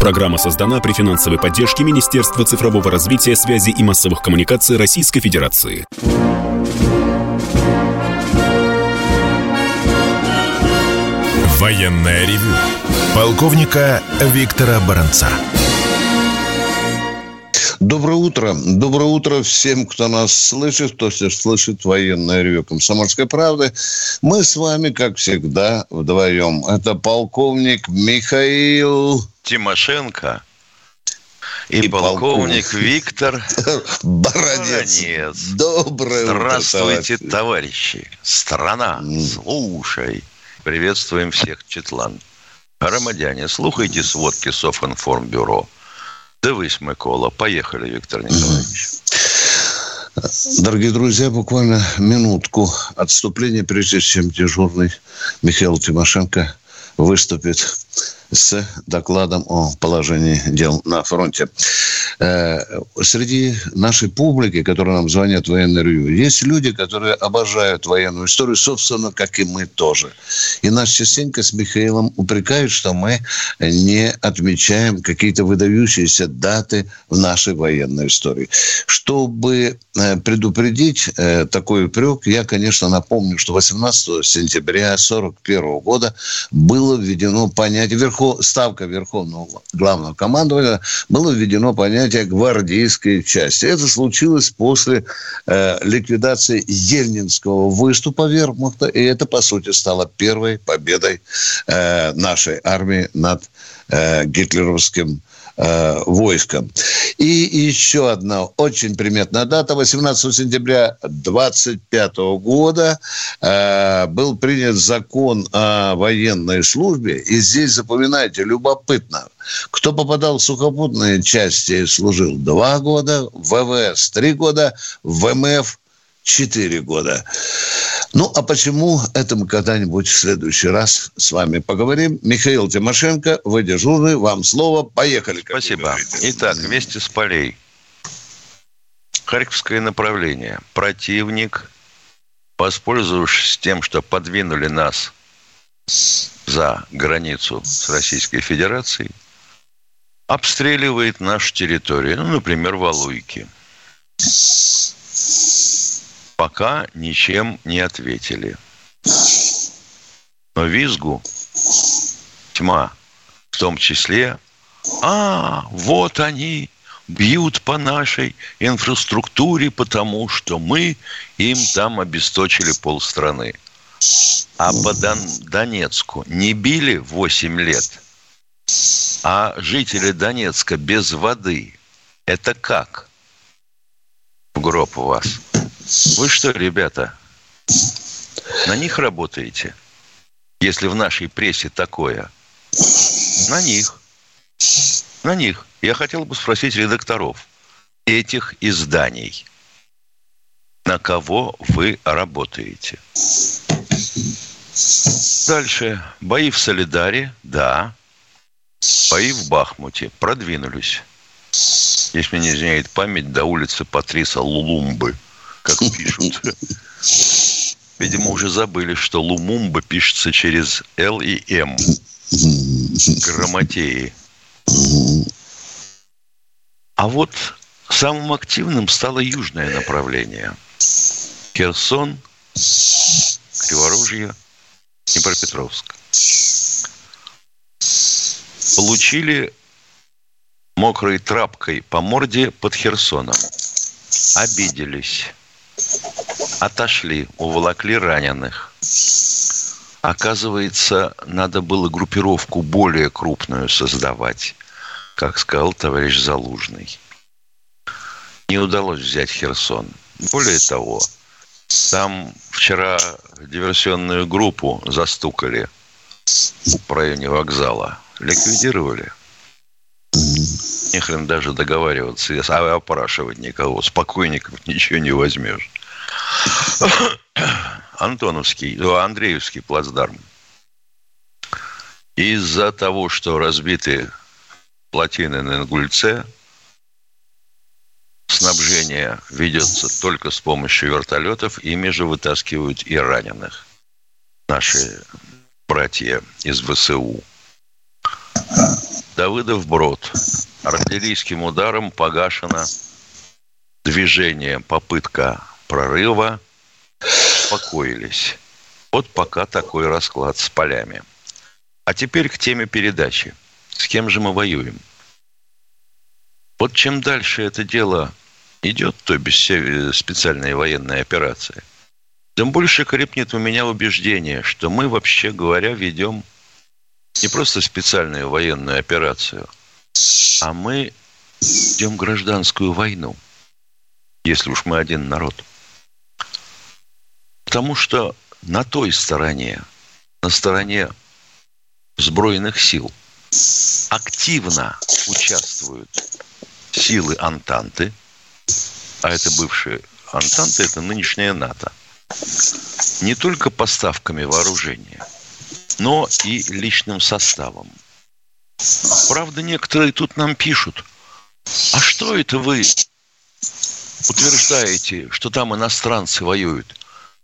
Программа создана при финансовой поддержке Министерства цифрового развития, связи и массовых коммуникаций Российской Федерации. Военная ревю. Полковника Виктора Баранца. Доброе утро. Доброе утро всем, кто нас слышит, кто слышит военное ревю «Комсомольской правды». Мы с вами, как всегда, вдвоем. Это полковник Михаил... Тимошенко и, и полковник, полковник Виктор Баранец. Баранец. Доброе Здравствуйте, утро, товарищи. Страна, слушай. Приветствуем всех, Четлан. Громадяне, слухайте сводки Софинформбюро. Дивись, Микола. Поехали, Виктор Николаевич. Дорогие друзья, буквально минутку отступления, прежде чем дежурный Михаил Тимошенко выступит с докладом о положении дел на фронте. Э, среди нашей публики, которая нам звонят в военное ревью, есть люди, которые обожают военную историю, собственно, как и мы тоже. И нас частенько с Михаилом упрекают, что мы не отмечаем какие-то выдающиеся даты в нашей военной истории. Чтобы э, предупредить э, такой упрек, я, конечно, напомню, что 18 сентября 1941 года было введено понятие, ставка Верховного Главного командования, было введено понятие гвардейской части. Это случилось после э, ликвидации Ельнинского выступа вермахта, и это, по сути, стало первой победой э, нашей армии над э, гитлеровским э, войском. И еще одна очень приметная дата. 18 сентября 25 года э, был принят закон о военной службе. И здесь, запоминайте, любопытно, кто попадал в сухопутные части, служил два года, в ВВС три года, в ВМФ четыре года. Ну, а почему это мы когда-нибудь в следующий раз с вами поговорим. Михаил Тимошенко, вы дежурный, вам слово. Поехали. Спасибо. Итак, вместе с полей. Харьковское направление. Противник, воспользовавшись тем, что подвинули нас за границу с Российской Федерацией, обстреливает нашу территорию. Ну, например, Валуйки пока ничем не ответили. Но визгу тьма, в том числе, а, вот они бьют по нашей инфраструктуре, потому что мы им там обесточили полстраны. А по Дон- Донецку не били 8 лет, а жители Донецка без воды. Это как? В гроб у вас. Вы что, ребята, на них работаете? Если в нашей прессе такое. На них. На них. Я хотел бы спросить редакторов этих изданий. На кого вы работаете? Дальше. Бои в Солидаре, да. Бои в Бахмуте продвинулись. Если не изменяет память, до улицы Патриса Лулумбы – как пишут. Видимо, уже забыли, что Лумумба пишется через Л и М. Грамотеи. А вот самым активным стало южное направление. Херсон, Криворужье, Днепропетровск. Получили мокрой трапкой по морде под Херсоном. Обиделись отошли, уволокли раненых. Оказывается, надо было группировку более крупную создавать, как сказал товарищ Залужный. Не удалось взять Херсон. Более того, там вчера диверсионную группу застукали в районе вокзала. Ликвидировали. Не хрен даже договариваться, а опрашивать никого. Спокойников ничего не возьмешь. Антоновский, ну, Андреевский плацдарм. Из-за того, что разбиты плотины на Ингульце, снабжение ведется только с помощью вертолетов, ими же вытаскивают и раненых. Наши братья из ВСУ. Давыдов Брод. Артиллерийским ударом погашено движение, попытка прорыва. Успокоились. Вот пока такой расклад с полями. А теперь к теме передачи. С кем же мы воюем? Вот чем дальше это дело идет, то без специальной военной операции, тем больше крепнет у меня убеждение, что мы, вообще говоря, ведем не просто специальную военную операцию, а мы ведем гражданскую войну, если уж мы один народ. Потому что на той стороне, на стороне сбройных сил, активно участвуют силы Антанты, а это бывшие Антанты, это нынешняя НАТО, не только поставками вооружения, но и личным составом. Правда, некоторые тут нам пишут, а что это вы утверждаете, что там иностранцы воюют?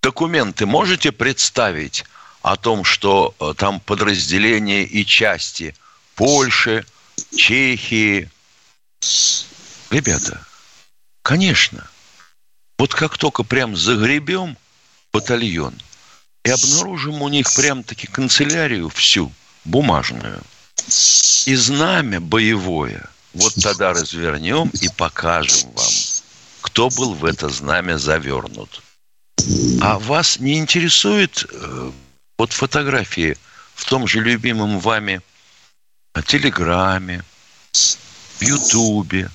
Документы можете представить о том, что э, там подразделения и части Польши, Чехии? Ребята, конечно. Вот как только прям загребем батальон и обнаружим у них прям-таки канцелярию всю, бумажную, и знамя боевое, вот тогда развернем и покажем вам, кто был в это знамя завернут. А вас не интересует э, вот фотографии в том же любимом вами Телеграме, в Ютубе,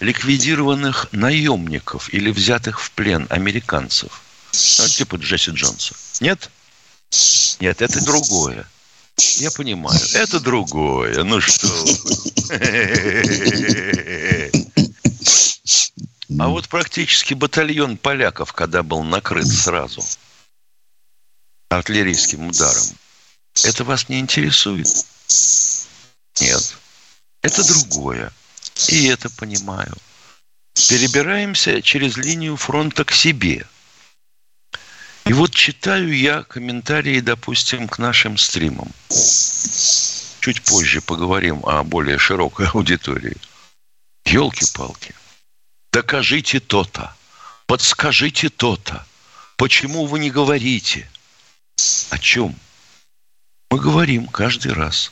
ликвидированных наемников или взятых в плен американцев, ну, типа Джесси Джонса. Нет? Нет, это другое. Я понимаю, это другое. Ну что? А вот практически батальон поляков, когда был накрыт сразу артиллерийским ударом, это вас не интересует? Нет. Это другое. И это понимаю. Перебираемся через линию фронта к себе. И вот читаю я комментарии, допустим, к нашим стримам. Чуть позже поговорим о более широкой аудитории. Елки-палки. Докажите то-то. Подскажите то-то. Почему вы не говорите? О чем? Мы говорим каждый раз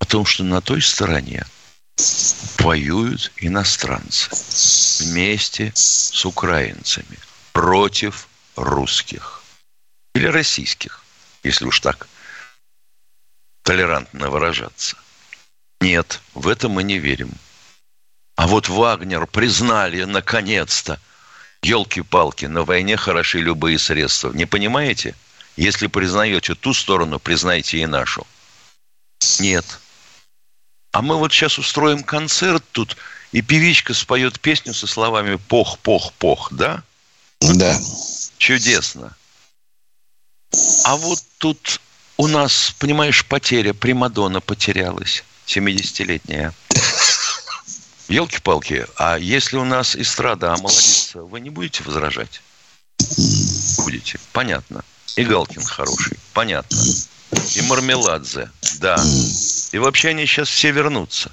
о том, что на той стороне воюют иностранцы вместе с украинцами против русских или российских, если уж так толерантно выражаться. Нет, в это мы не верим. А вот Вагнер признали наконец-то. Елки-палки, на войне хороши любые средства. Не понимаете? Если признаете ту сторону, признайте и нашу. Нет. А мы вот сейчас устроим концерт тут, и певичка споет песню со словами «пох, пох, пох», да? Да. Чудесно. А вот тут у нас, понимаешь, потеря, Примадонна потерялась, 70-летняя. Елки-палки, а если у нас эстрада омолодится, вы не будете возражать? Будете. Понятно. И Галкин хороший. Понятно. И Мармеладзе. Да. И вообще они сейчас все вернутся.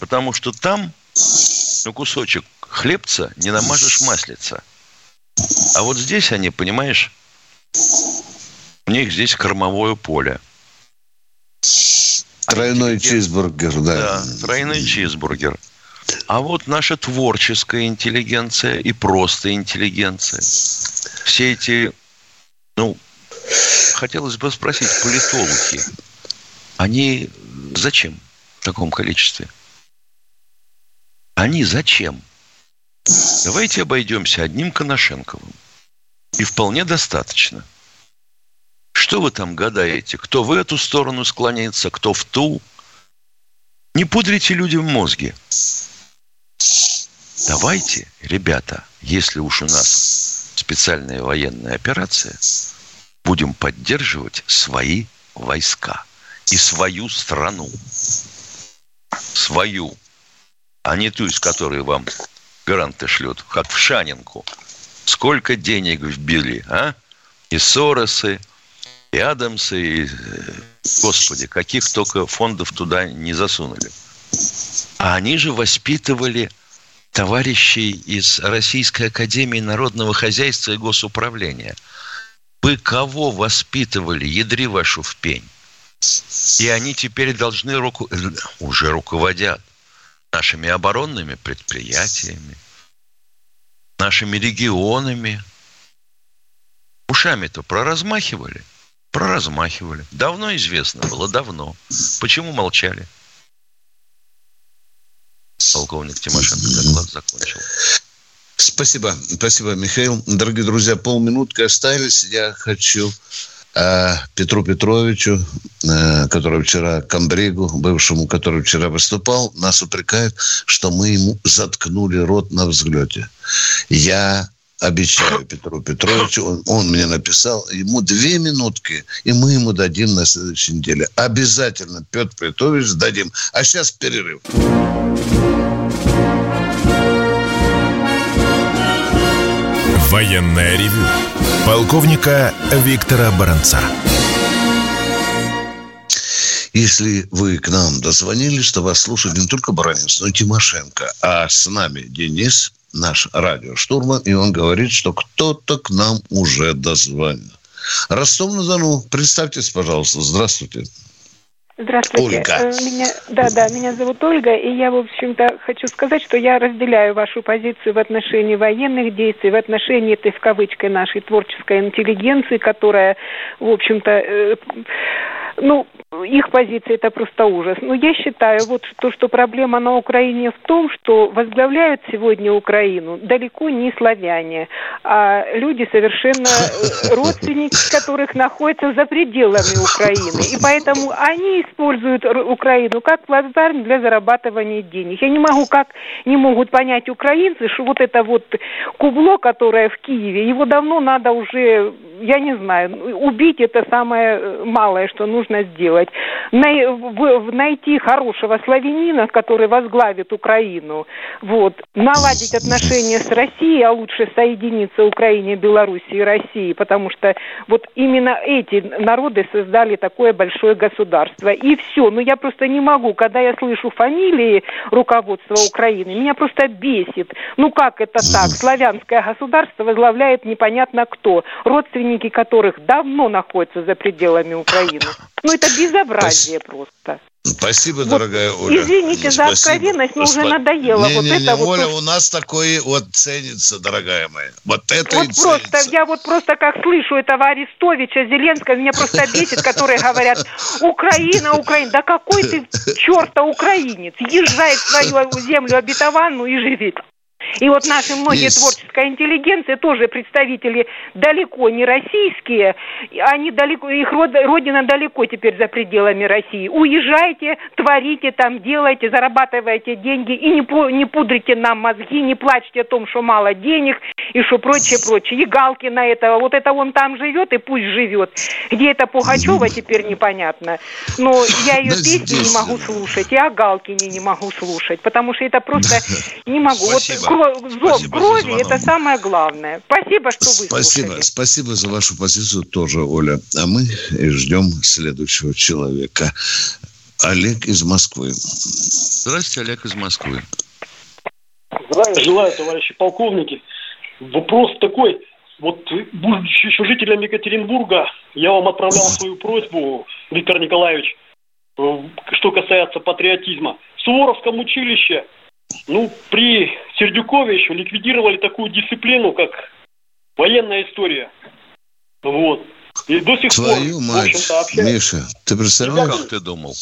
Потому что там ну, кусочек хлебца не намажешь маслица. А вот здесь они, понимаешь, у них здесь кормовое поле. Тройной чизбургер, да. Да, тройной чизбургер. А вот наша творческая интеллигенция и просто интеллигенция. Все эти, ну, хотелось бы спросить, политологи, они зачем в таком количестве? Они зачем? Давайте обойдемся одним Коношенковым. И вполне достаточно. Что вы там гадаете? Кто в эту сторону склоняется, кто в ту? Не пудрите людям мозги. Давайте, ребята, если уж у нас специальная военная операция, будем поддерживать свои войска и свою страну. Свою. А не ту, из которой вам гранты шлют, как в Шанинку. Сколько денег вбили, а? И Соросы, и Адамса, и, господи, каких только фондов туда не засунули. А они же воспитывали товарищей из Российской Академии Народного Хозяйства и Госуправления. Вы кого воспитывали, ядри вашу в пень? И они теперь должны руку... уже руководят нашими оборонными предприятиями, нашими регионами. Ушами-то проразмахивали? Проразмахивали. Давно известно было, давно. Почему молчали? Полковник Тимошенко доклад закончил. Спасибо, спасибо, Михаил. Дорогие друзья, полминутки остались. Я хочу Петру Петровичу, э, который вчера, Камбригу, бывшему, который вчера выступал, нас упрекает, что мы ему заткнули рот на взлете. Я обещаю Петру Петровичу, он, он мне написал, ему две минутки, и мы ему дадим на следующей неделе. Обязательно, Петр Петрович, дадим. А сейчас перерыв. Военная ревю. Полковника Виктора Баранца. Если вы к нам дозвонились, то вас слушает не только Баранец, но и Тимошенко. А с нами Денис, наш радиоштурман, и он говорит, что кто-то к нам уже дозвонил. Ростов-на-Дону, представьтесь, пожалуйста. Здравствуйте. Здравствуйте. Ольга. Э, меня, да, да, меня зовут Ольга, и я, в общем-то, хочу сказать, что я разделяю вашу позицию в отношении военных действий, в отношении этой, в кавычках, нашей творческой интеллигенции, которая, в общем-то, э, ну, их позиция это просто ужас. Но я считаю, вот то, что проблема на Украине в том, что возглавляют сегодня Украину далеко не славяне, а люди совершенно э, родственники, которых находятся за пределами Украины. И поэтому они используют Украину как плацдарм для зарабатывания денег. Я не могу, как не могут понять украинцы, что вот это вот кубло, которое в Киеве, его давно надо уже, я не знаю, убить это самое э, малое, что нужно сделать. Найти хорошего славянина, который возглавит Украину, вот, наладить отношения с Россией, а лучше соединиться Украине, Белоруссии и России, потому что вот именно эти народы создали такое большое государство. И все. Но я просто не могу, когда я слышу фамилии руководства Украины, меня просто бесит. Ну как это так? Славянское государство возглавляет непонятно кто, родственники которых давно находятся за пределами Украины. Ну это безобразие просто. Спасибо, вот, дорогая Оля. Извините за откровенность, но уже надоело. Не, вот не, это не, вот. Оля, у нас такое вот ценится, дорогая моя. Вот это вот и просто, ценится. Я вот просто как слышу этого Арестовича, Зеленского, меня просто бесит, которые говорят, Украина, Украина. Да какой ты черта украинец? Езжай в свою землю обетованную и живи. И вот наши многие Есть. творческая интеллигенция, тоже представители далеко не российские, они далеко, их родина далеко теперь за пределами России. Уезжайте, творите там, делайте, зарабатывайте деньги и не, не пудрите нам мозги, не плачьте о том, что мало денег и что прочее, прочее. И Галкина этого, вот это он там живет и пусть живет. Где это Пугачева теперь непонятно. Но я ее песни не могу слушать, и о Галкине не могу слушать, потому что это просто не могу. Вот зов крови – это самое главное. Спасибо, что вы Спасибо, спасибо за вашу позицию тоже, Оля. А мы ждем следующего человека. Олег из Москвы. Здравствуйте, Олег из Москвы. Здравия желаю, товарищи полковники. Вопрос такой. Вот, будучи еще жителем Екатеринбурга, я вам отправлял свою просьбу, Виктор Николаевич, э, что касается патриотизма. В Суворовском училище ну, при Сердюкове еще ликвидировали такую дисциплину, как военная история. Вот. И до сих Твою пор, мать, Миша, ты представляешь? Как ты думал?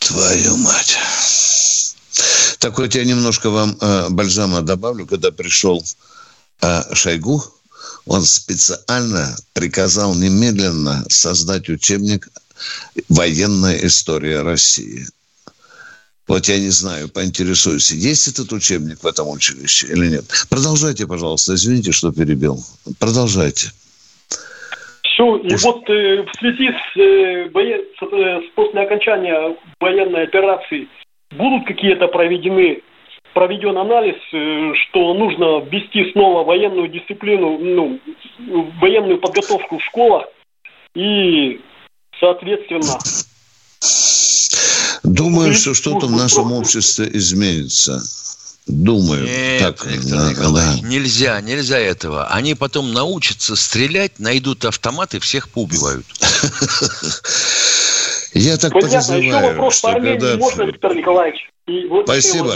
Твою мать. Так вот, я немножко вам э, бальзама добавлю. Когда пришел э, Шойгу, он специально приказал немедленно создать учебник «Военная история России». Вот я не знаю, поинтересуюсь, есть этот учебник в этом училище или нет. Продолжайте, пожалуйста. Извините, что перебил. Продолжайте. Все, и Уж... вот э, в связи с, э, воен... с, э, после окончания военной операции будут какие-то проведены проведен анализ, э, что нужно ввести снова военную дисциплину, ну, военную подготовку в школах, и, соответственно... Думаю, что что-то в нашем обществе изменится. Думаю. Нет, так, Виктор да, Николаевич, да. нельзя, нельзя этого. Они потом научатся стрелять, найдут автомат и всех поубивают. Я так Понятно. подозреваю, Еще вопрос по Армении когда... можно, Виктор Николаевич? И вот Спасибо.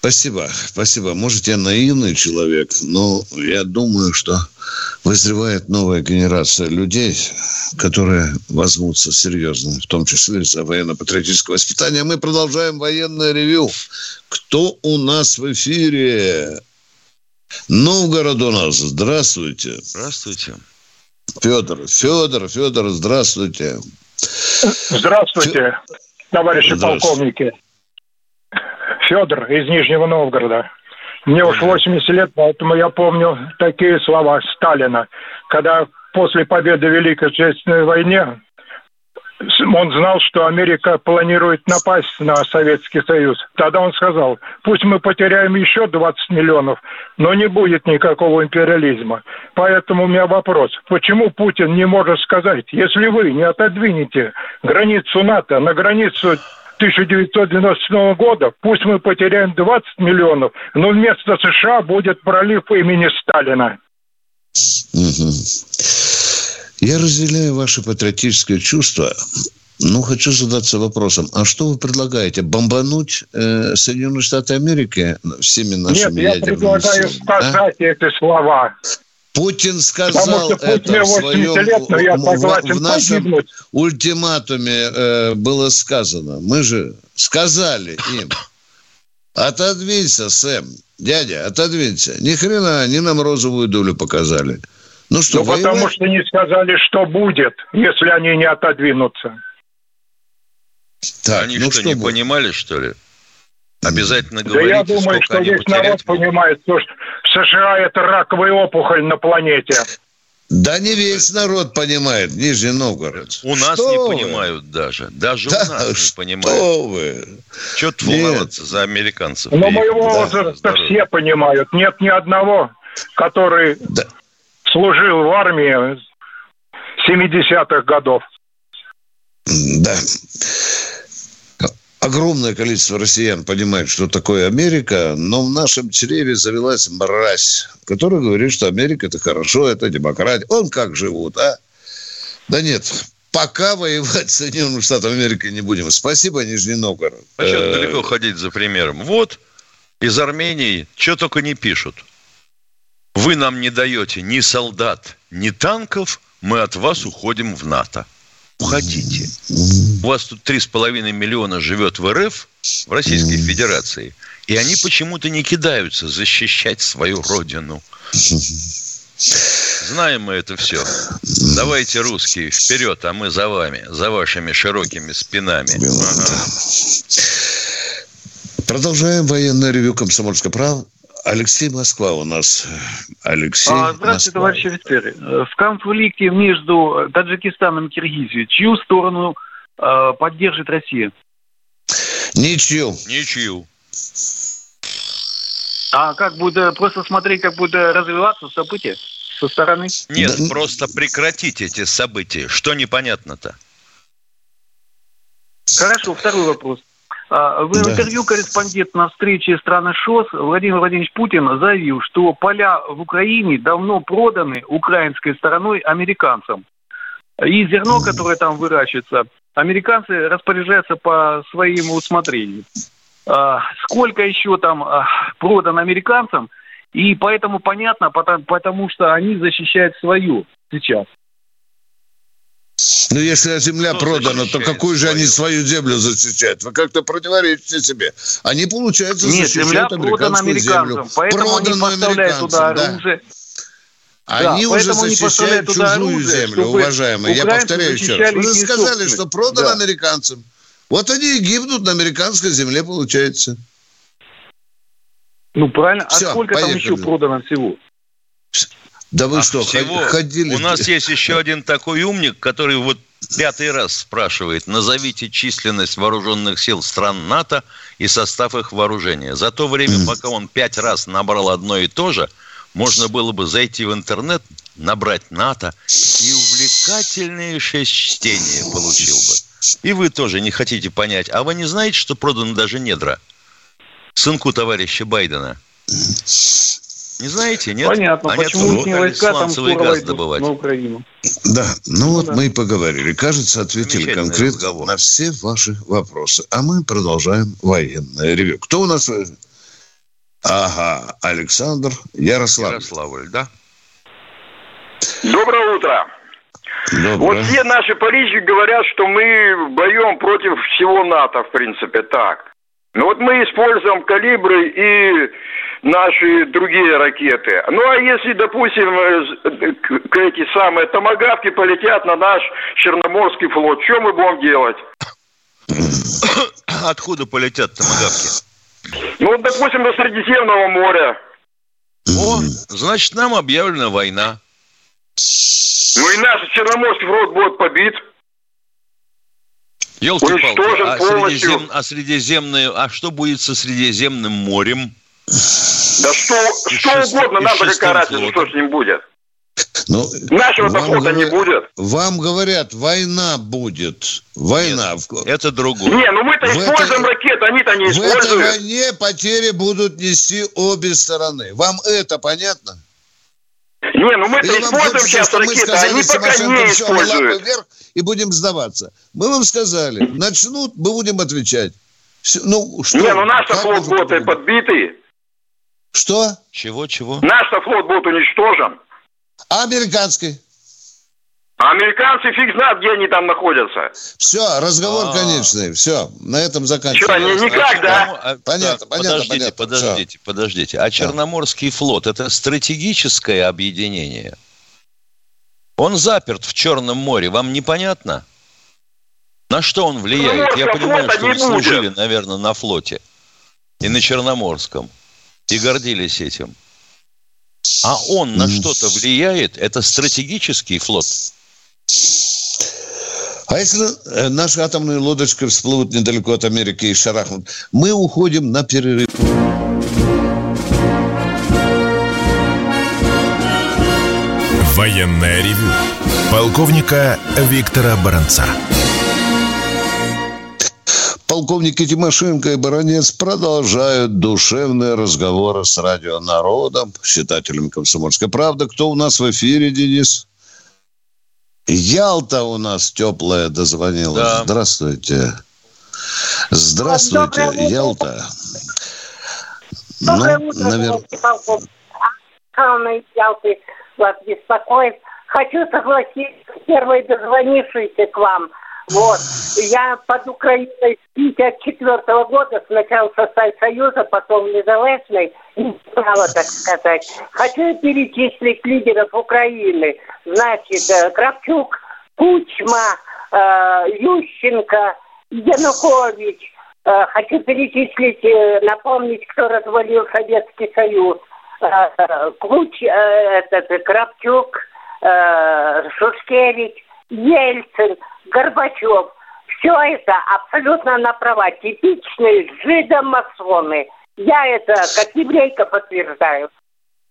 Спасибо, спасибо. Может, я наивный человек, но я думаю, что вызревает новая генерация людей, которые возьмутся серьезно, в том числе за военно-патриотическое воспитание. Мы продолжаем военное ревю. Кто у нас в эфире? Новгород у нас. Здравствуйте. Здравствуйте. Федор, Федор, Федор, здравствуйте. Здравствуйте, товарищи здравствуйте. полковники. Федор из Нижнего Новгорода. Мне уж 80 лет, поэтому я помню такие слова Сталина, когда после победы в Великой Отечественной войне он знал, что Америка планирует напасть на Советский Союз. Тогда он сказал, пусть мы потеряем еще 20 миллионов, но не будет никакого империализма. Поэтому у меня вопрос, почему Путин не может сказать, если вы не отодвинете границу НАТО на границу 1997 года, пусть мы потеряем 20 миллионов, но вместо США будет пролив имени Сталина. Я разделяю ваше патриотическое чувство, но хочу задаться вопросом, а что вы предлагаете? Бомбануть э, Соединенные Штаты Америки всеми нашими Нет, я предлагаю силами, сказать а? эти слова. Путин сказал это в своем лет, но я согласен в нашем погибнуть. ультиматуме э, было сказано. Мы же сказали им, отодвинься, Сэм, дядя, отодвинься. Ни хрена, они нам розовую долю показали. Ну что, ну, потому что не сказали, что будет, если они не отодвинутся. Так, они ну что, что не будет? понимали, что ли? Обязательно да я думаю, что весь народ понимает, что США это раковая опухоль на планете. Да не весь народ понимает, Нижний Новгород. У нас что не вы? понимают даже. Даже да, у нас не понимают. Что вы? Что тут волноваться за американцев? Но моего да, возраста все понимают. Нет ни одного, который да. служил в армии 70-х годов. Да огромное количество россиян понимает, что такое Америка, но в нашем чреве завелась мразь, которая говорит, что Америка это хорошо, это демократия. Он как живут, а? Да нет, пока воевать с Соединенными Штатами Америки не будем. Спасибо, Нижний Новгород. А что э, далеко ходить за примером? Вот из Армении что только не пишут. Вы нам не даете ни солдат, ни танков, мы от вас уходим в НАТО уходите. У вас тут 3,5 миллиона живет в РФ, в Российской Федерации, и они почему-то не кидаются защищать свою родину. Знаем мы это все. Давайте, русские, вперед, а мы за вами, за вашими широкими спинами. Ага. Продолжаем военное ревю «Комсомольская правда». Алексей Москва у нас. Алексей а, Здравствуйте, Москва. товарищ офицеры. В конфликте между Таджикистаном и Киргизией чью сторону э, поддержит Россия? Ничью. Ничью. А как будет, просто смотреть, как будет развиваться события со стороны? Нет, да. просто прекратить эти события. Что непонятно-то? Хорошо, второй вопрос. А, в да. интервью корреспондент на встрече страны ШОС Владимир Владимирович Путин заявил, что поля в Украине давно проданы украинской стороной американцам. И зерно, которое там выращивается, американцы распоряжаются по своему усмотрению. А, сколько еще там а, продано американцам, и поэтому понятно, потому, потому что они защищают свою сейчас. Ну, если земля Кто продана, то какую же свою? они свою землю защищают? Вы как-то противоречите себе. Они, получается, Нет, защищают американцам, землю. поэтому Проданную они поставляют туда оружие. Да. Они да, уже защищают чужую оружие, землю, уважаемые. Я повторяю еще раз. Вы же сказали, что продано да. американцам. Вот они и гибнут на американской земле, получается. Ну, правильно. А Все, а сколько поехали. там еще продано всего? Да вы а что, всего... ходили? У нас есть еще один такой умник, который вот пятый раз спрашивает, назовите численность вооруженных сил стран НАТО и состав их вооружения. За то время, пока он пять раз набрал одно и то же, можно было бы зайти в интернет, набрать НАТО, и увлекательнейшее чтение получил бы. И вы тоже не хотите понять. А вы не знаете, что проданы даже недра? Сынку товарища Байдена. Не знаете, нет? Понятно. Они Почему не войска там газ добывать? на Украину? Да, ну, ну вот да. мы и поговорили. Кажется, ответили конкретно разговор. на все ваши вопросы. А мы продолжаем военное ревю. Кто у нас? Ага, Александр Ярославль. Ярославль, да? Доброе утро. Доброе. Вот все наши политики говорят, что мы боем против всего НАТО, в принципе, так. Но вот мы используем калибры и наши другие ракеты. Ну, а если, допустим, э, эти самые томогавки полетят на наш Черноморский флот, что мы будем делать? Откуда полетят томогавки? Ну, допустим, до Средиземного моря. О, значит, нам объявлена война. Ну и наш Черноморский флот будет побит. Елки-палки, а, Средизем, а Средиземное, а что будет со Средиземным морем? Да что, что угодно, нам какая разница, что с ним будет. Ну, Нашего-то флота не будет. Вам говорят, война будет. Война. Нет, это другое. Не, ну мы-то используем это, ракеты, они-то не используют. В этой войне потери будут нести обе стороны. Вам это понятно? Не, ну мы-то Или используем сейчас ракеты, сказали, они пока не используют. вверх и будем сдаваться. Мы вам сказали, начнут, мы будем отвечать. Все, ну, что? Не, ну наш флот будет подбитый. Что? Чего, чего? Наш флот будет уничтожен. А американский? А американцы фиг знает, где они там находятся. Все, разговор А-а-а. конечный. Все, на этом заканчиваем. Что, никак, да? А, понятно, понятно, подождите, понятно. Подождите, Все. подождите. А Черноморский флот – это стратегическое объединение? Он заперт в Черном море. Вам непонятно? На что он влияет? Я понимаю, что вы служили, наверное, на флоте и на Черноморском и гордились этим. А он на что-то влияет? Это стратегический флот. А если э, наши атомные лодочки всплывут недалеко от Америки и шарахнут, мы уходим на перерыв. Военная ревю. Полковника Виктора Баранца. Полковники Тимошенко и Баранец продолжают душевные разговоры с радио «Народом», читателями «Комсомольской правды». Кто у нас в эфире, Денис? Ялта у нас теплая дозвонилась. Да. Здравствуйте. Здравствуйте, Доброе Ялта. Доброе ну, утро, навер... Ялты вас беспокоит. Хочу согласиться с первой дозвонившейся к вам – вот. Я под Украиной с 54 года, сначала составе Союза, потом незалежной, не знала, так сказать. Хочу перечислить лидеров Украины. Значит, э, Кравчук, Кучма, э, Ющенко, Янукович. Э, хочу перечислить, напомнить, кто развалил Советский Союз. Куч, этот, Кравчук, Шушкевич, Ельцин – Горбачев. Все это абсолютно на права. Типичные жидомасоны. Я это как еврейка подтверждаю.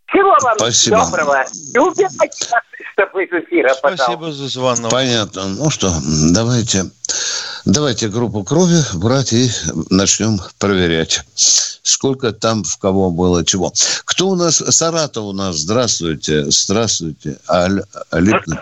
Всего вам Спасибо. доброго. И убирайте чтобы из эфира, Спасибо за звонок. Понятно. Ну что, давайте, давайте группу крови брать и начнем проверять сколько там в кого было чего. Кто у нас? Саратов у нас. Здравствуйте. Здравствуйте. Аль, Алипна.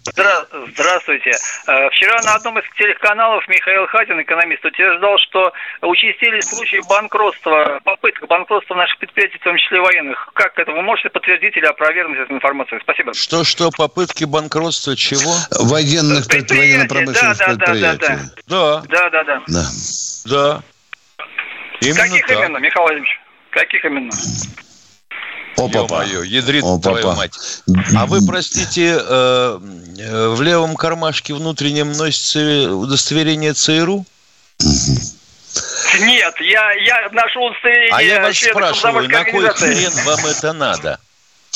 Здравствуйте. Э, вчера на одном из телеканалов Михаил Хатин, экономист, утверждал, что участились случаи банкротства, попыток банкротства наших предприятий, в том числе военных. Как это? Вы можете подтвердить или опровергнуть эту информацию? Спасибо. Что-что? Попытки банкротства чего? Военных предприятий, военно-промышленных да, да, предприятий. Да, да, да. Да, да, да. Да. Именно Каких так. именно, Михаил Владимирович? Каких именно? О, папа. Ё-моё, ядрит О, твою папа. мать. А вы, простите, э, э, в левом кармашке внутреннем носится удостоверение ЦРУ? Нет, я, я ношу удостоверение... А я вас спрашиваю, на кой хрен вам это надо?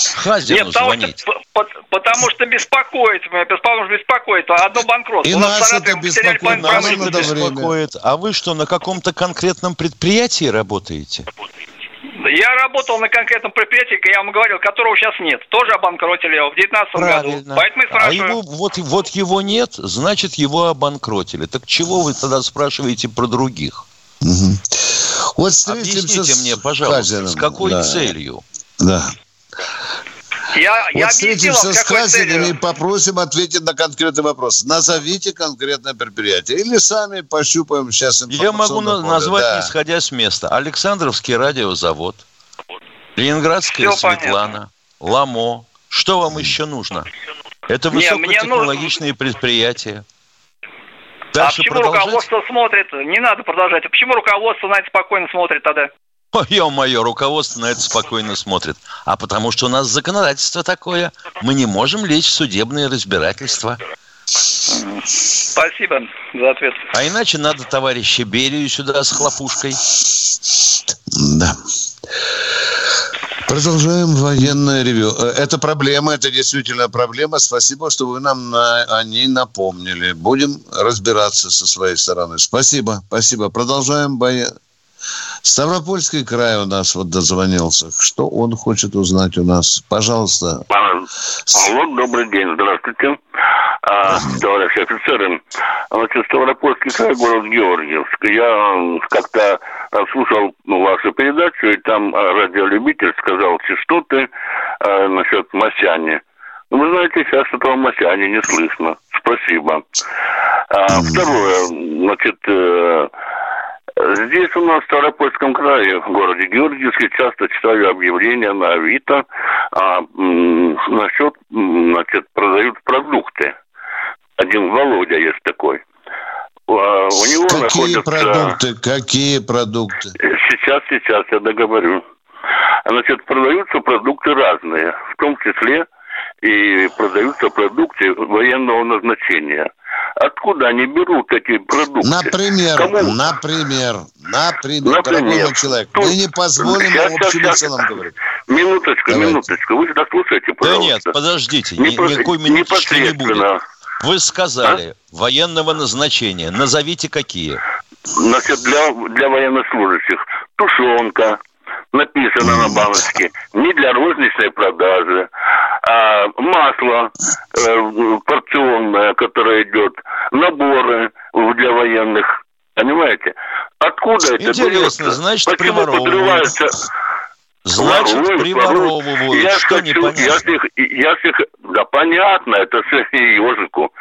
Хазину Нет, потому звонить. Что, потому что беспокоит меня, потому что беспокоит. Одно банкротство. И нас это беспокоит, нас это беспокоит. А вы что, на каком-то конкретном предприятии работаете? Я работал на конкретном предприятии, я вам говорил, которого сейчас нет. Тоже обанкротили его в 2019 году. Поэтому и А его, вот, вот его нет, значит, его обанкротили. Так чего вы тогда спрашиваете про других? Угу. Вот Объясните мне, пожалуйста, с какой да. целью? Да. Я, вот я встретимся с Хазиным и попросим ответить на конкретный вопрос. Назовите конкретное предприятие. Или сами пощупаем сейчас Я могу поле. назвать, да. исходя с места. Александровский радиозавод, Ленинградская Все Светлана, понятно. Ламо. Что вам еще нужно? Это высокотехнологичные нужно... предприятия. Дальше а почему продолжать? руководство смотрит? Не надо продолжать. А почему руководство на это спокойно смотрит тогда? Ё-моё, руководство на это спокойно смотрит. А потому что у нас законодательство такое. Мы не можем лечь в судебные разбирательства. Спасибо за ответ. А иначе надо товарища Берию сюда с хлопушкой. Да. Продолжаем военное ревю. Э, это проблема, это действительно проблема. Спасибо, что вы нам на, о ней напомнили. Будем разбираться со своей стороны. Спасибо, спасибо. Продолжаем военное Ставропольский край у нас вот дозвонился. Что он хочет узнать у нас? Пожалуйста. Алло, добрый день, здравствуйте. А, товарищи офицеры, значит, Ставропольский край, город Георгиевск. Я как-то слушал ну, вашу передачу, и там радиолюбитель сказал частоты а, насчет Масяни. Ну, вы знаете, сейчас этого Масяни не слышно. Спасибо. А, второе, значит, э, Здесь у нас в Ставропольском крае, в городе Георгиевске, часто читаю объявления на Авито а, м, насчет, значит, продают продукты. Один Володя есть такой. А, у него Какие находятся... продукты? Какие продукты? Сейчас, сейчас я договорю. Значит, продаются продукты разные, в том числе и продаются продукты военного назначения. Откуда они берут эти продукты? Например, Кому? например, например, например, дорогой человек, Тут... мы не позволим сейчас, общим сейчас, целом говорить. Минуточку, Давайте. минуточку, вы сюда слушаете, пожалуйста. Да нет, подождите, не, никакой минуточки не будет. Вы сказали, а? военного назначения, назовите какие. Значит, для, для военнослужащих тушенка, написано на баночке, не для розничной продажи, а масло э, порционное, которое идет, наборы для военных, понимаете? Откуда это Интересно, берется? значит, Почему подрывается? Значит, воруют, приворовывают. Я что хочу, непонятно? Я всех, я всех, да понятно, это все ежику.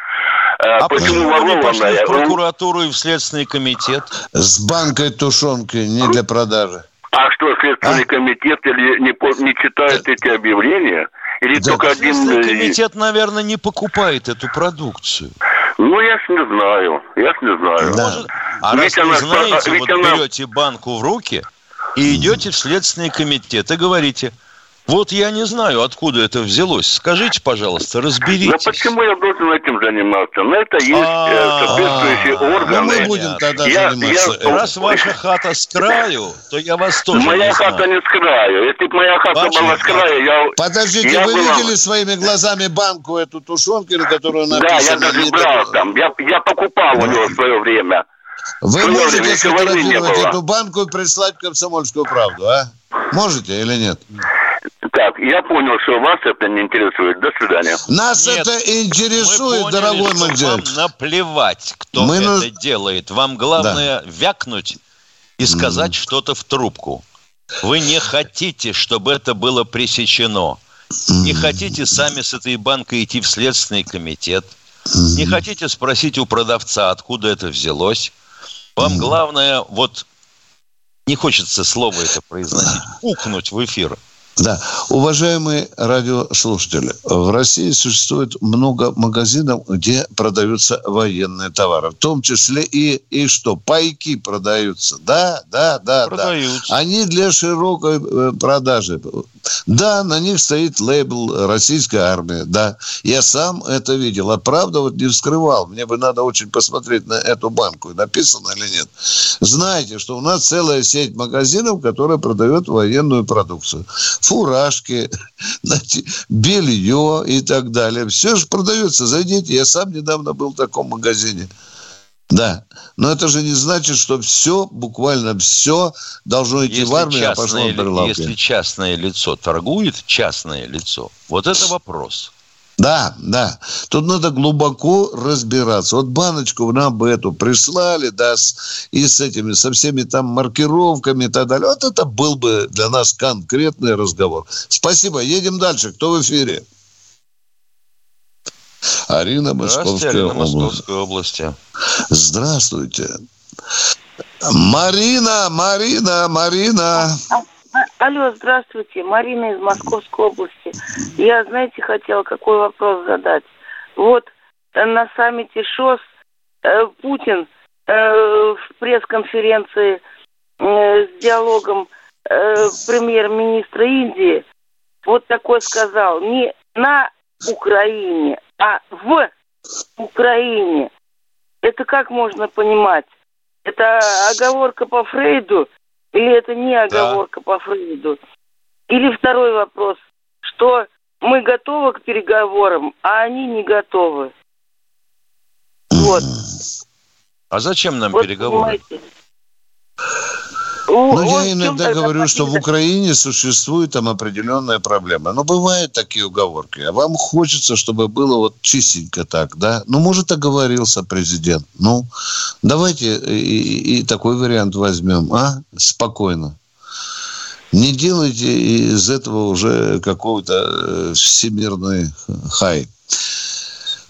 А, а почему вы не пошли в прокуратуру и в Следственный комитет? С банкой тушенки, не для продажи. А что, Следственный а? комитет или не, не читает эти объявления? Или да, только один... Следственный э, комитет, наверное, не покупает эту продукцию. Ну, я ж не знаю. Я ж не знаю. Да. Может, а ведь раз она, вы знаете, ведь вот она... берете банку в руки и идете в Следственный комитет и говорите – вот я не знаю, откуда это взялось. Скажите, пожалуйста, разберитесь. Да почему я должен этим заниматься? На это есть э, соответствующие органы. Ну, мы будем тогда заниматься. Раз ваша хата с краю, то я вас тоже Моя хата не с краю. Если бы моя хата была с краю, я... Подождите, вы видели своими глазами банку эту тушенку, на которую написано... Да, я даже брал там. Я покупал у него в свое время. Вы можете сфотографировать эту банку и прислать комсомольскую правду, а? Можете или нет? Так, я понял, что вас это не интересует. До свидания. Нас Нет, это интересует, поняли, дорогой мой Вам наплевать, кто мы это на... делает. Вам главное да. вякнуть и сказать mm. что-то в трубку. Вы не хотите, чтобы это было пресечено. Не хотите сами с этой банкой идти в Следственный комитет. Не хотите спросить у продавца, откуда это взялось. Вам главное, вот не хочется слово это произносить, укнуть в эфир – да, уважаемые радиослушатели, в России существует много магазинов, где продаются военные товары, в том числе и, и что, пайки продаются, да, да, да, продаются. да. Они для широкой э, продажи. Да, на них стоит лейбл «Российская армия», да. Я сам это видел, а правда вот не вскрывал. Мне бы надо очень посмотреть на эту банку, написано или нет. Знаете, что у нас целая сеть магазинов, которая продает военную продукцию фуражки, белье и так далее. Все же продается. Зайдите. Я сам недавно был в таком магазине. Да, но это же не значит, что все, буквально все должно идти если в армию, частное, а пошло прилавки. Если частное лицо торгует, частное лицо, вот это вопрос. Да, да. Тут надо глубоко разбираться. Вот баночку нам бы эту прислали, да, с, и с этими, со всеми там маркировками и так далее. Вот это был бы для нас конкретный разговор. Спасибо. Едем дальше. Кто в эфире? Арина Московская Арина Московской области. Здравствуйте. Марина, Марина, Марина. Алло, здравствуйте. Марина из Московской области. Я, знаете, хотела какой вопрос задать. Вот э, на саммите ШОС э, Путин э, в пресс-конференции э, с диалогом э, премьер-министра Индии вот такой сказал. Не на Украине, а в Украине. Это как можно понимать? Это оговорка по Фрейду или это не оговорка да. по Фрейду? Или второй вопрос, что мы готовы к переговорам, а они не готовы. Вот. А зачем нам вот, переговоры? Понимаете? Ну, я иногда говорю, что в Украине существует там определенная проблема. Но бывают такие уговорки. А вам хочется, чтобы было вот чистенько так, да? Ну, может, оговорился президент. Ну, давайте и, и такой вариант возьмем, а? Спокойно. Не делайте из этого уже какого-то э, всемирный хай.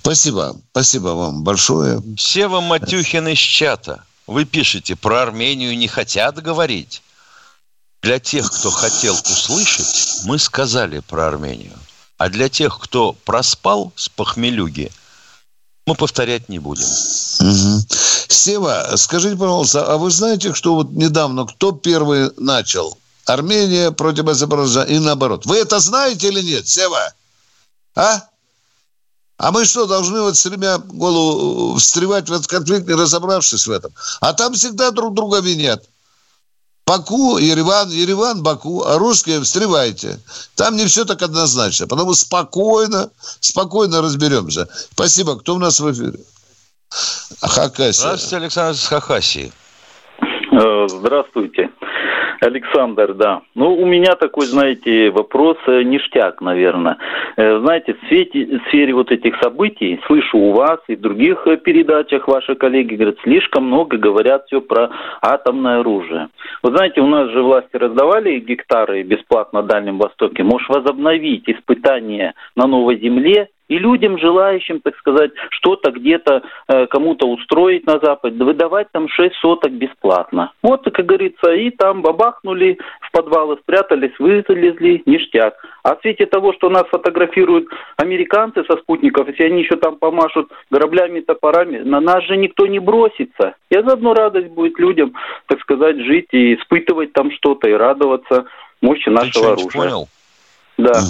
Спасибо. Спасибо вам большое. Сева Матюхин из чата. Вы пишете, про Армению не хотят говорить. Для тех, кто хотел услышать, мы сказали про Армению. А для тех, кто проспал с похмелюги, мы повторять не будем. Угу. Сева, скажите, пожалуйста, а вы знаете, что вот недавно кто первый начал? Армения против Азербайджана и наоборот. Вы это знаете или нет, Сева? А? А мы что, должны вот с тремя голову встревать в этот конфликт, не разобравшись в этом? А там всегда друг друга винят. Баку, Ереван, Ереван, Баку, а русские встревайте. Там не все так однозначно. Потому спокойно, спокойно разберемся. Спасибо. Кто у нас в эфире? Хакасия. Здравствуйте, Александр с Хакасии. Э, здравствуйте. Александр, да. Ну, у меня такой, знаете, вопрос э, ништяк, наверное. Э, знаете, в, свете, в сфере вот этих событий, слышу у вас и в других э, передачах ваши коллеги говорят, слишком много говорят все про атомное оружие. Вы знаете, у нас же власти раздавали гектары бесплатно на Дальнем Востоке. Можешь возобновить испытания на Новой Земле и людям, желающим, так сказать, что-то где-то э, кому-то устроить на Запад, выдавать там 6 соток бесплатно. Вот, как говорится, и там бабахнули в подвалы, спрятались, вылезли, ништяк. А в свете того, что нас фотографируют американцы со спутников, если они еще там помашут граблями, топорами, на нас же никто не бросится. И заодно радость будет людям, так сказать, жить и испытывать там что-то, и радоваться мощи нашего оружия. Понял? Да.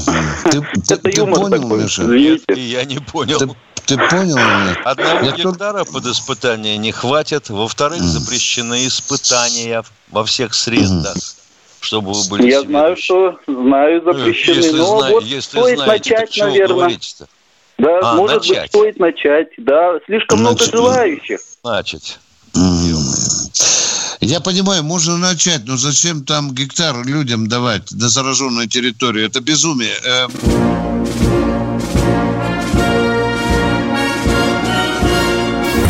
Ты, ты, Это ты понял, такой, Миша? Нет, я не понял. Ты, ты понял меня? Одного я гектара под испытание не хватит. Во-вторых, запрещены испытания во всех средах. Чтобы вы были Я знаю, что знаю, запрещены. Если но зна... вот если стоит знаете, начать, наверное. Да, а, может начать. быть, стоит начать. Да, слишком Значит, много желающих. Значит. Я понимаю, можно начать, но зачем там гектар людям давать на зараженной территории? Это безумие. Эм.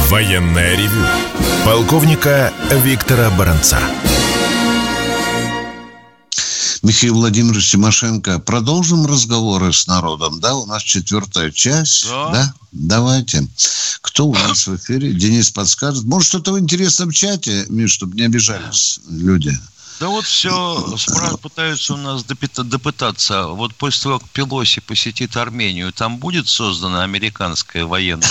Военная ревю. Полковника Виктора Баранца. Михаил Владимирович Тимошенко. Продолжим разговоры с народом, да? У нас четвертая часть, да? да? Давайте. Кто у нас в эфире? Денис подскажет. Может, что-то в интересном чате, Миш, чтобы не обижались люди? Да вот все спра- пытаются у нас допытаться. Вот после того, как Пелоси посетит Армению, там будет создана американская военная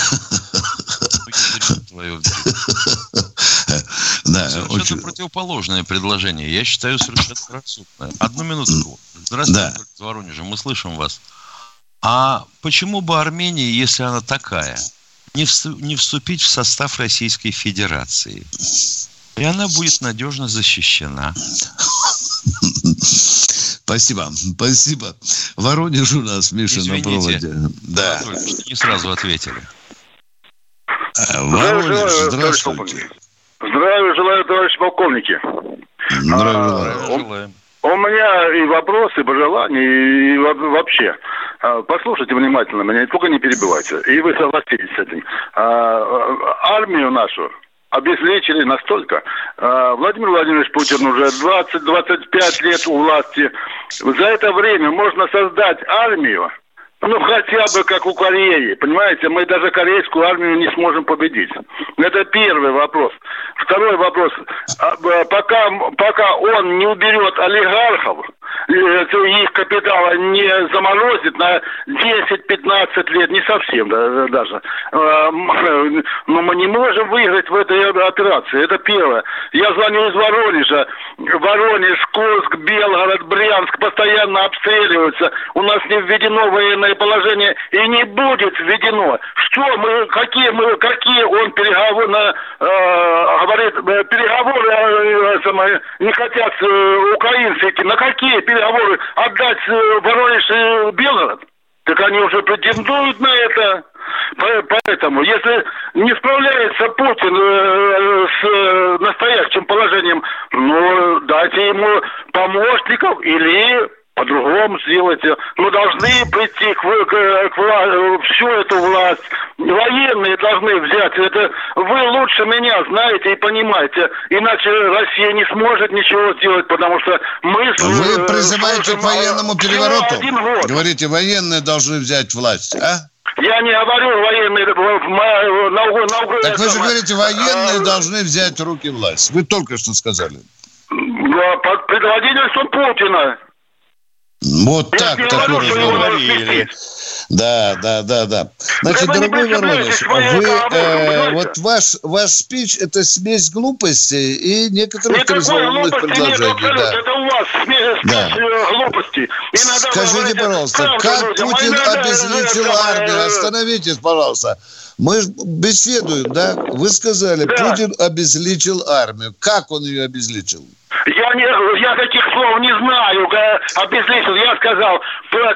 Да, совершенно очень... противоположное предложение. Я считаю совершенно рассудное. Одну минутку. Здравствуйте, да. из Воронежа. Мы слышим вас. А почему бы Армении, если она такая, не, не вступить в состав Российской Федерации? И она будет надежно защищена. Спасибо, спасибо. Воронеж у нас, Миша, Извините, на проводе. Да. Только не сразу ответили. Воронеж, здравствуйте. Здравия желаю, товарищ полковники. Здравия желаю. У меня и вопросы, и пожелания, и вообще. А, послушайте внимательно меня, только не перебивайте. И вы согласитесь с этим. А, армию нашу обезличили настолько. Владимир Владимирович Путин уже 20-25 лет у власти. За это время можно создать армию, ну, хотя бы как у Кореи, понимаете? Мы даже корейскую армию не сможем победить. Это первый вопрос. Второй вопрос. А, пока, пока он не уберет олигархов, их капитала не заморозит на 10-15 лет, не совсем да, даже. А, но мы не можем выиграть в этой операции. Это первое. Я звоню из Воронежа. Воронеж, Курск, Белгород, Брянск постоянно обстреливаются. У нас не введено военное положение и не будет введено. Что мы, какие мы, какие он переговоры, э, говорит, э, переговоры э, не хотят э, украинцы идти. На какие переговоры отдать э, Воронеж и Белгород? Так они уже претендуют на это. Поэтому, если не справляется Путин э, с э, настоящим положением, ну, дайте ему помощников или по-другому сделать. Мы должны прийти к, к, к всю эту власть. Военные должны взять. Это вы лучше меня знаете и понимаете. Иначе Россия не сможет ничего сделать, потому что мы... Вы призываете к военному перевороту? Говорите, военные должны взять власть, а? Я не говорю военные на, на, на, Так вы же говорите, военные а, должны взять в руки власть. Вы только что сказали. Под предводительством Путина. Вот так, такой разговор. Да, да, да, да. Значит, да дорогой Воронеж, вы, э, вот ваш, ваш спич – это смесь глупости и некоторых трезвоумных предложений. Нет, да. Это у вас смесь, да. Э, глупости. Иногда Скажите, пожалуйста, как Путин обезличил армию? Остановитесь, пожалуйста. Мы беседуем, да? Вы сказали, да. Путин обезличил армию. Как он ее обезличил? Я, не, я таких слов не знаю, обезличил. Я сказал,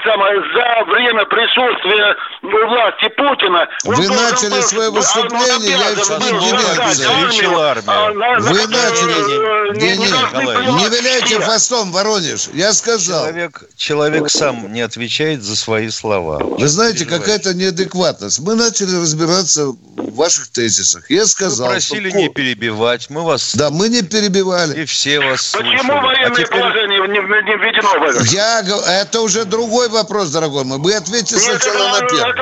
самое, за время присутствия власти Путина... Вы начали свое выступление, я еще не демерзаю. А, Вы начали... Не, не, не виляйте фастом, Воронеж. Я сказал. Человек, человек сам не отвечает за свои слова. Вы знаете, какая-то неадекватность. Мы начали разбираться в ваших тезисах. Я сказал... Вы просили что... не перебивать, мы вас... Да, мы не перебивали. И все вас Почему слушали. военное а теперь... положение не, не введено в это? Я... Это уже другой вопрос, дорогой мой. Вы ответьте сначала на первый.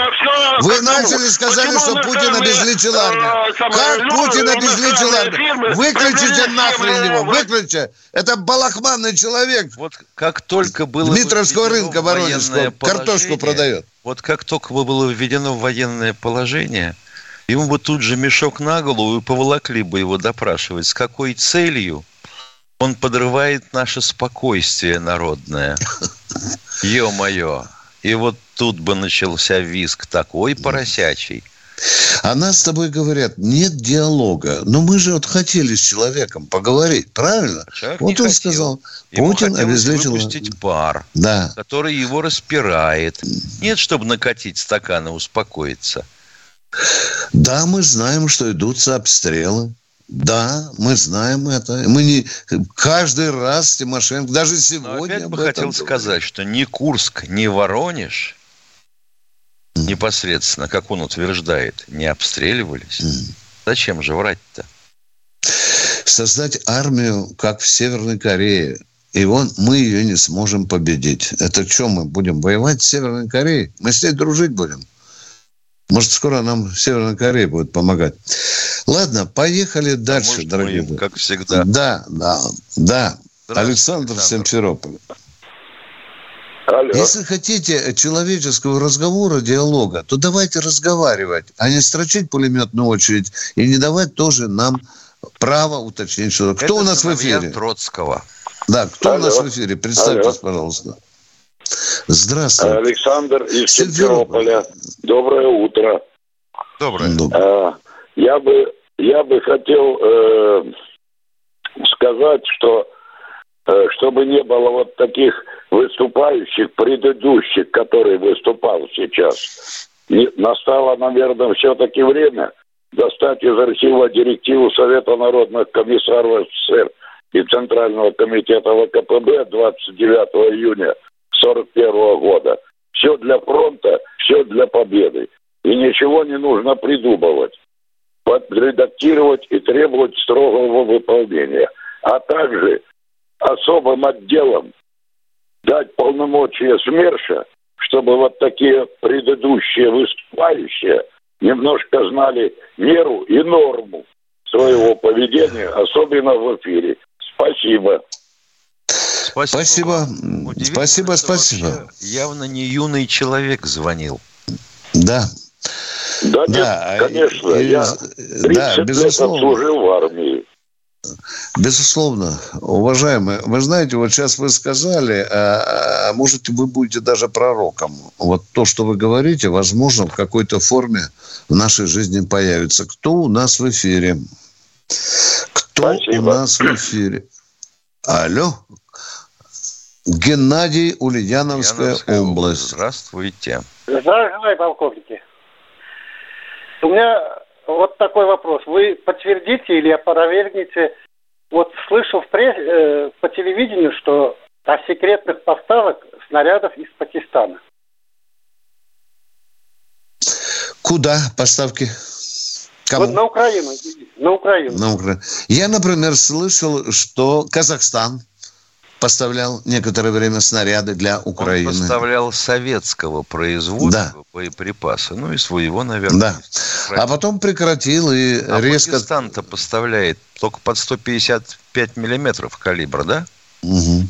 Вы начали, сказали, что Путин обезличил армию. Как Путин обезличил армию? Выключите нахрен его, выключите. Это балахманный человек. Вот как только было Дмитровского рынка Воронежского картошку продает. Вот как только было введено военное положение, ему бы тут же мешок на голову и поволокли бы его допрашивать. С какой целью? Он подрывает наше спокойствие народное. Ё-моё. И вот тут бы начался виск такой поросячий. А нас с тобой говорят, нет диалога. Но мы же вот хотели с человеком поговорить, правильно? Человек вот он хотел. сказал, Путин обезличил... выпустить пар, да. который его распирает. Нет, чтобы накатить стакан и успокоиться. Да, мы знаем, что идутся обстрелы. Да, мы знаем это. Мы не каждый раз Тимошенко, даже сегодня. Но опять бы хотел говорит. сказать, что ни Курск, ни Воронеж mm. непосредственно, как он утверждает, не обстреливались. Mm. Зачем же врать-то? Создать армию, как в Северной Корее, и вон мы ее не сможем победить. Это что мы будем воевать с Северной Кореей? Мы с ней дружить будем. Может, скоро нам Северная Корея будет помогать. Ладно, поехали дальше, может, дорогие мы, как всегда. Да, да, да. Александр, Александр. Симферополь. Алло. Если хотите человеческого разговора, диалога, то давайте разговаривать, а не строчить пулеметную очередь и не давать тоже нам право уточнить, что кто Это у нас в эфире. Троцкого. Да, кто Алло. у нас в эфире? Представьтесь, Алло. пожалуйста. Здравствуйте. Александр из Симферополя. Доброе утро. Доброе. А, я бы я бы хотел э, сказать, что э, чтобы не было вот таких выступающих предыдущих, который выступал сейчас, не, настало, наверное, все-таки время, достать из архива директиву Совета народных комиссаров СССР и Центрального комитета ВКПБ 29 июня 1941 года. Все для фронта, все для победы. И ничего не нужно придумывать, подредактировать и требовать строгого выполнения. А также особым отделам дать полномочия СМЕРШа, чтобы вот такие предыдущие выступающие немножко знали меру и норму своего поведения, особенно в эфире. Спасибо. Спасибо. Спасибо, спасибо. Явно не юный человек звонил. Да. Да, да нет, конечно. И, я 30 да, безусловно. лет отслужил в армии. Безусловно, уважаемые, вы знаете, вот сейчас вы сказали, а, а может вы будете даже пророком. Вот то, что вы говорите, возможно, в какой-то форме в нашей жизни появится. Кто у нас в эфире? Кто Спасибо. у нас в эфире? Алло. Геннадий, Ульяновская, Ульяновская область. Здравствуйте. Здравствуйте, полковники. У меня вот такой вопрос. Вы подтвердите или опровергните, вот слышал в пресс, э, по телевидению, что о секретных поставок снарядов из Пакистана. Куда поставки? Кому? Вот на Украину. На Украину. На Украину. Я, например, слышал, что Казахстан поставлял некоторое время снаряды для Украины. Он поставлял советского производства да. боеприпасы, ну и своего, наверное. Да. А потом прекратил и а резко... Пакистан-то поставляет только под 155 миллиметров калибра, да? Угу.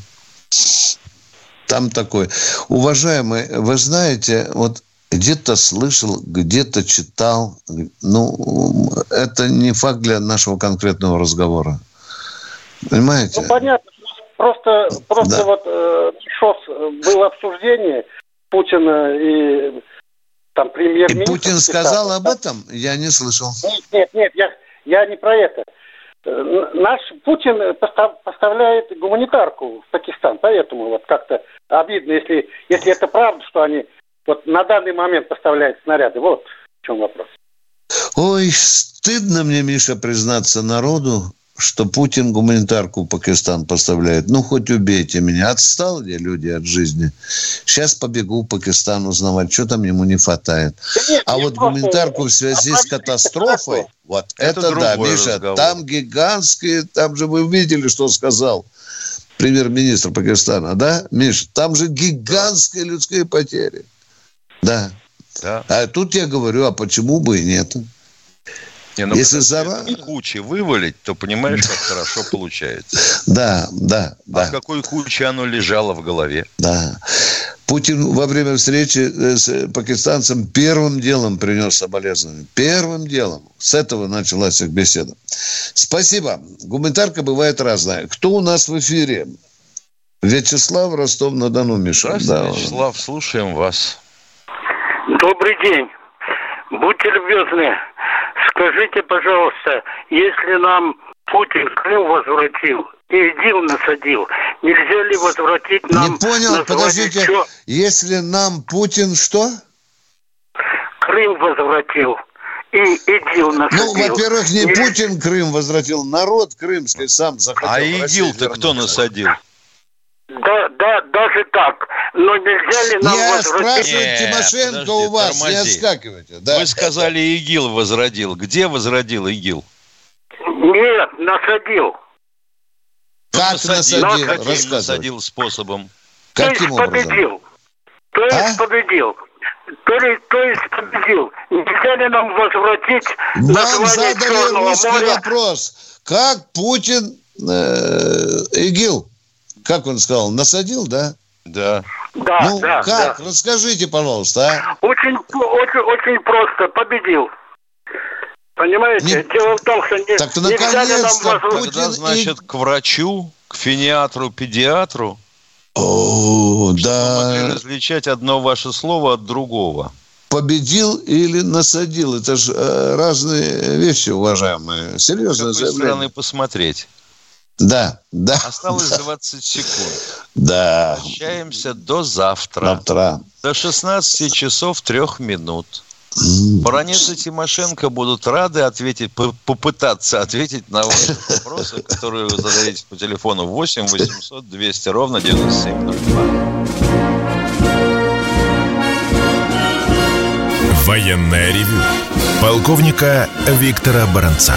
Там такой. Уважаемый, вы знаете, вот где-то слышал, где-то читал. Ну, это не факт для нашего конкретного разговора. Понимаете? Ну, понятно, Просто, просто да. вот э, ШОС э, было обсуждение Путина и там премьер-министр. И Путин сказал об этом? Я не слышал. Нет, нет, нет, я, я не про это. Э, наш Путин поставляет гуманитарку в Пакистан, поэтому вот как-то обидно, если, если это правда, что они вот на данный момент поставляют снаряды. Вот в чем вопрос. Ой, стыдно мне, Миша, признаться народу, что Путин гуманитарку в Пакистан поставляет. Ну, хоть убейте меня. Отстали люди от жизни. Сейчас побегу в Пакистан узнавать, что там ему не хватает. нет, а вот гуманитарку в связи с катастрофой, вот это, это да, Миша, разговор. там гигантские, там же вы видели, что сказал премьер-министр Пакистана, да, Миша? Там же гигантские людские потери. Да. да. А тут я говорю, а почему бы и нет? Не, ну, Если за... кучи вывалить, то понимаешь, как хорошо получается. Да, да, да. А в какой куче оно лежало в голове? Да. Путин во время встречи э, с пакистанцем первым делом принес соболезнования. Первым делом. С этого началась их беседа. Спасибо. Гуманитарка бывает разная. Кто у нас в эфире? Вячеслав Ростов-на-Дону, Миша. Здравствуйте, да. Вячеслав, слушаем вас. Добрый день. Будьте любезны, Скажите, пожалуйста, если нам Путин Крым возвратил и ИГИЛ насадил, нельзя ли возвратить нам... Не понял, подождите, что? если нам Путин что? Крым возвратил и ИГИЛ насадил. Ну, во-первых, не, не Путин Крым возвратил, народ крымский сам захотел. А ИГИЛ-то кто насадил? Да, да, даже так. Но нельзя ли нам Я спрашиваю Нет, Тимошенко подожди, у вас, тормози. не отскакивайте. Да. Вы сказали, ИГИЛ возродил. Где возродил ИГИЛ? Нет, насадил. Как насадил? насадил? Каким насадил способом? Каким то есть образом? победил. То есть а? победил. То, ли, то есть победил. Нельзя ли нам возвратить Вам задали русский моря? вопрос. Как Путин э, ИГИЛ? Как он сказал, насадил, да? Да. Да, ну, да, как? Да. Расскажите, пожалуйста, а? Очень, очень, очень просто. Победил. Понимаете? Не... Дело в том, что не, так нельзя нам возвращать... Тогда, значит, к врачу, к финиатру, педиатру. О, да. могли различать одно ваше слово от другого. Победил или насадил. Это же э, разные вещи, уважаемые. Серьезно. С какой стороны посмотреть? Да, да. Осталось да. 20 секунд. Да. Прощаемся до завтра. Завтра. До 16 часов 3 минут. Баронец и Тимошенко будут рады ответить, попытаться ответить на ваши вопросы, которые вы задаете по телефону 8 800 200 ровно 9702. Военная ревю. Полковника Виктора Баранца.